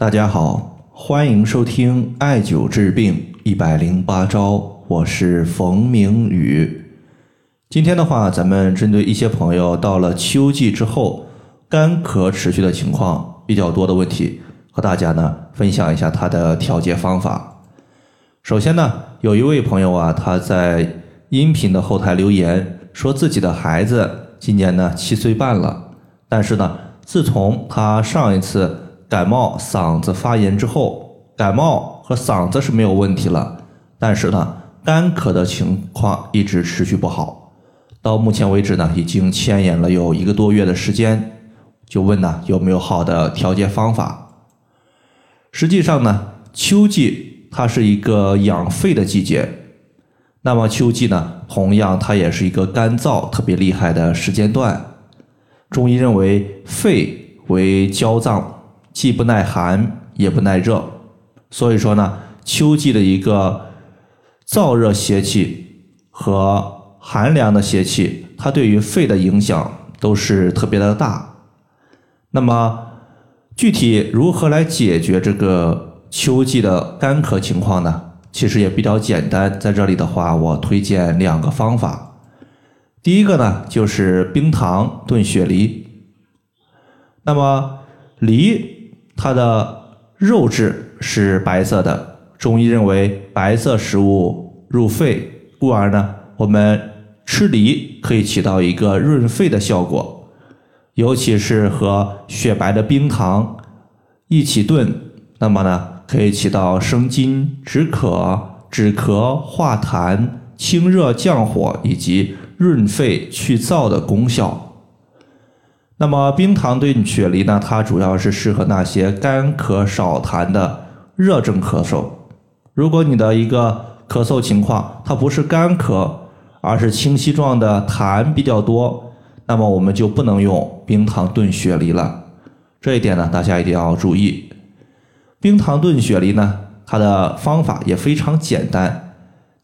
大家好，欢迎收听艾灸治病一百零八招，我是冯明宇。今天的话，咱们针对一些朋友到了秋季之后干咳持续的情况比较多的问题，和大家呢分享一下他的调节方法。首先呢，有一位朋友啊，他在音频的后台留言，说自己的孩子今年呢七岁半了，但是呢，自从他上一次。感冒嗓子发炎之后，感冒和嗓子是没有问题了，但是呢，干咳的情况一直持续不好，到目前为止呢，已经牵延了有一个多月的时间，就问呢有没有好的调节方法。实际上呢，秋季它是一个养肺的季节，那么秋季呢，同样它也是一个干燥特别厉害的时间段。中医认为肺为焦脏。既不耐寒也不耐热，所以说呢，秋季的一个燥热邪气和寒凉的邪气，它对于肺的影响都是特别的大。那么具体如何来解决这个秋季的干咳情况呢？其实也比较简单，在这里的话，我推荐两个方法。第一个呢，就是冰糖炖雪梨。那么梨。它的肉质是白色的，中医认为白色食物入肺，故而呢，我们吃梨可以起到一个润肺的效果，尤其是和雪白的冰糖一起炖，那么呢，可以起到生津、止渴、止咳、化痰、清热降火以及润肺去燥的功效。那么冰糖炖雪梨呢？它主要是适合那些干咳少痰的热症咳嗽。如果你的一个咳嗽情况，它不是干咳，而是清晰状的痰比较多，那么我们就不能用冰糖炖雪梨了。这一点呢，大家一定要注意。冰糖炖雪梨呢，它的方法也非常简单，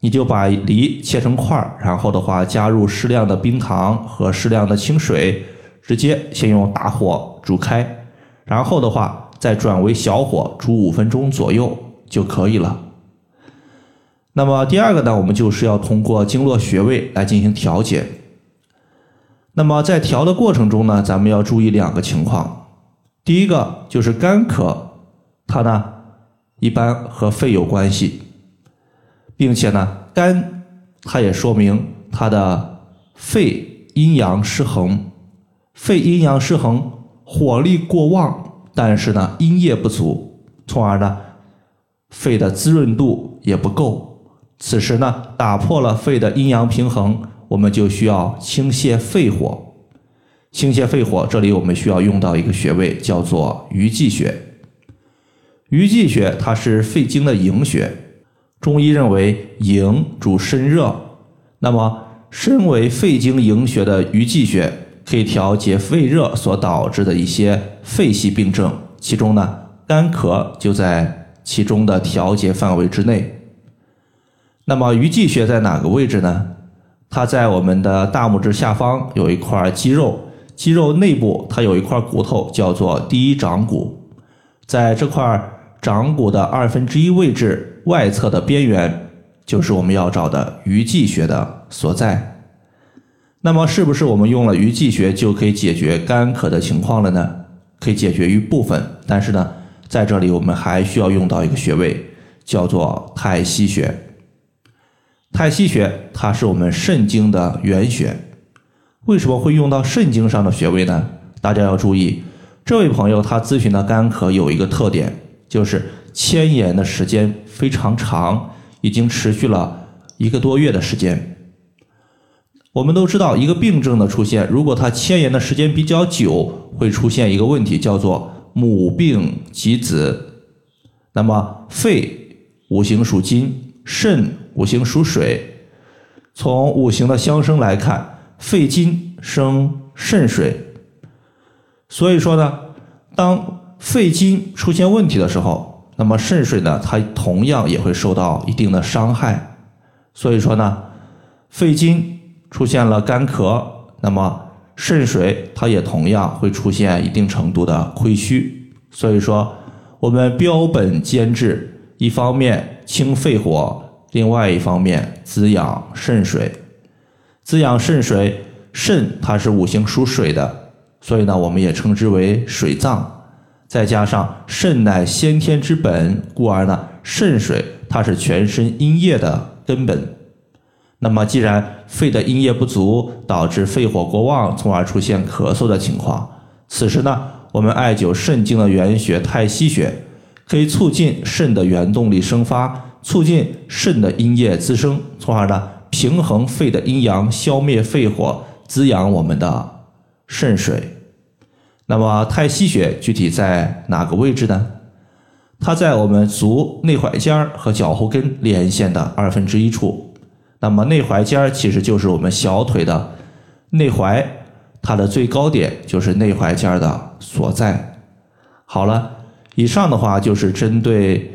你就把梨切成块儿，然后的话加入适量的冰糖和适量的清水。直接先用大火煮开，然后的话再转为小火煮五分钟左右就可以了。那么第二个呢，我们就是要通过经络穴位来进行调节。那么在调的过程中呢，咱们要注意两个情况。第一个就是干咳，它呢一般和肺有关系，并且呢干，它也说明它的肺阴阳失衡。肺阴阳失衡，火力过旺，但是呢阴液不足，从而呢肺的滋润度也不够。此时呢打破了肺的阴阳平衡，我们就需要清泻肺火。清泻肺火，这里我们需要用到一个穴位，叫做鱼际穴。鱼际穴它是肺经的营穴，中医认为营主身热，那么身为肺经营穴的鱼际穴。可以调节肺热所导致的一些肺系病症，其中呢，干咳就在其中的调节范围之内。那么鱼际穴在哪个位置呢？它在我们的大拇指下方有一块肌肉，肌肉内部它有一块骨头叫做第一掌骨，在这块掌骨的二分之一位置外侧的边缘，就是我们要找的鱼际穴的所在。那么是不是我们用了鱼际穴就可以解决干咳的情况了呢？可以解决一部分，但是呢，在这里我们还需要用到一个穴位，叫做太溪穴。太溪穴它是我们肾经的原穴，为什么会用到肾经上的穴位呢？大家要注意，这位朋友他咨询的干咳有一个特点，就是牵延的时间非常长，已经持续了一个多月的时间。我们都知道，一个病症的出现，如果它牵延的时间比较久，会出现一个问题，叫做母病及子。那么，肺五行属金，肾五行属水。从五行的相生来看，肺金生肾水。所以说呢，当肺金出现问题的时候，那么肾水呢，它同样也会受到一定的伤害。所以说呢，肺金。出现了干咳，那么肾水它也同样会出现一定程度的亏虚。所以说，我们标本兼治，一方面清肺火，另外一方面滋养肾水。滋养肾水，肾它是五行属水的，所以呢，我们也称之为水脏。再加上肾乃先天之本，故而呢，肾水它是全身阴液的根本。那么，既然肺的阴液不足，导致肺火过旺，从而出现咳嗽的情况，此时呢，我们艾灸肾经的原穴太溪穴，可以促进肾的原动力生发，促进肾的阴液滋生，从而呢，平衡肺的阴阳，消灭肺火，滋养我们的肾水。那么太溪穴具体在哪个位置呢？它在我们足内踝尖和脚后跟连线的二分之一处。那么内踝尖儿其实就是我们小腿的内踝，它的最高点就是内踝尖儿的所在。好了，以上的话就是针对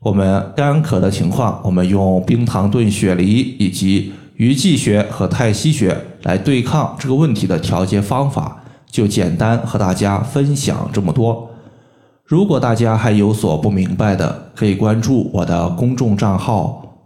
我们干咳的情况，我们用冰糖炖雪梨以及鱼际穴和太溪穴来对抗这个问题的调节方法。就简单和大家分享这么多。如果大家还有所不明白的，可以关注我的公众账号“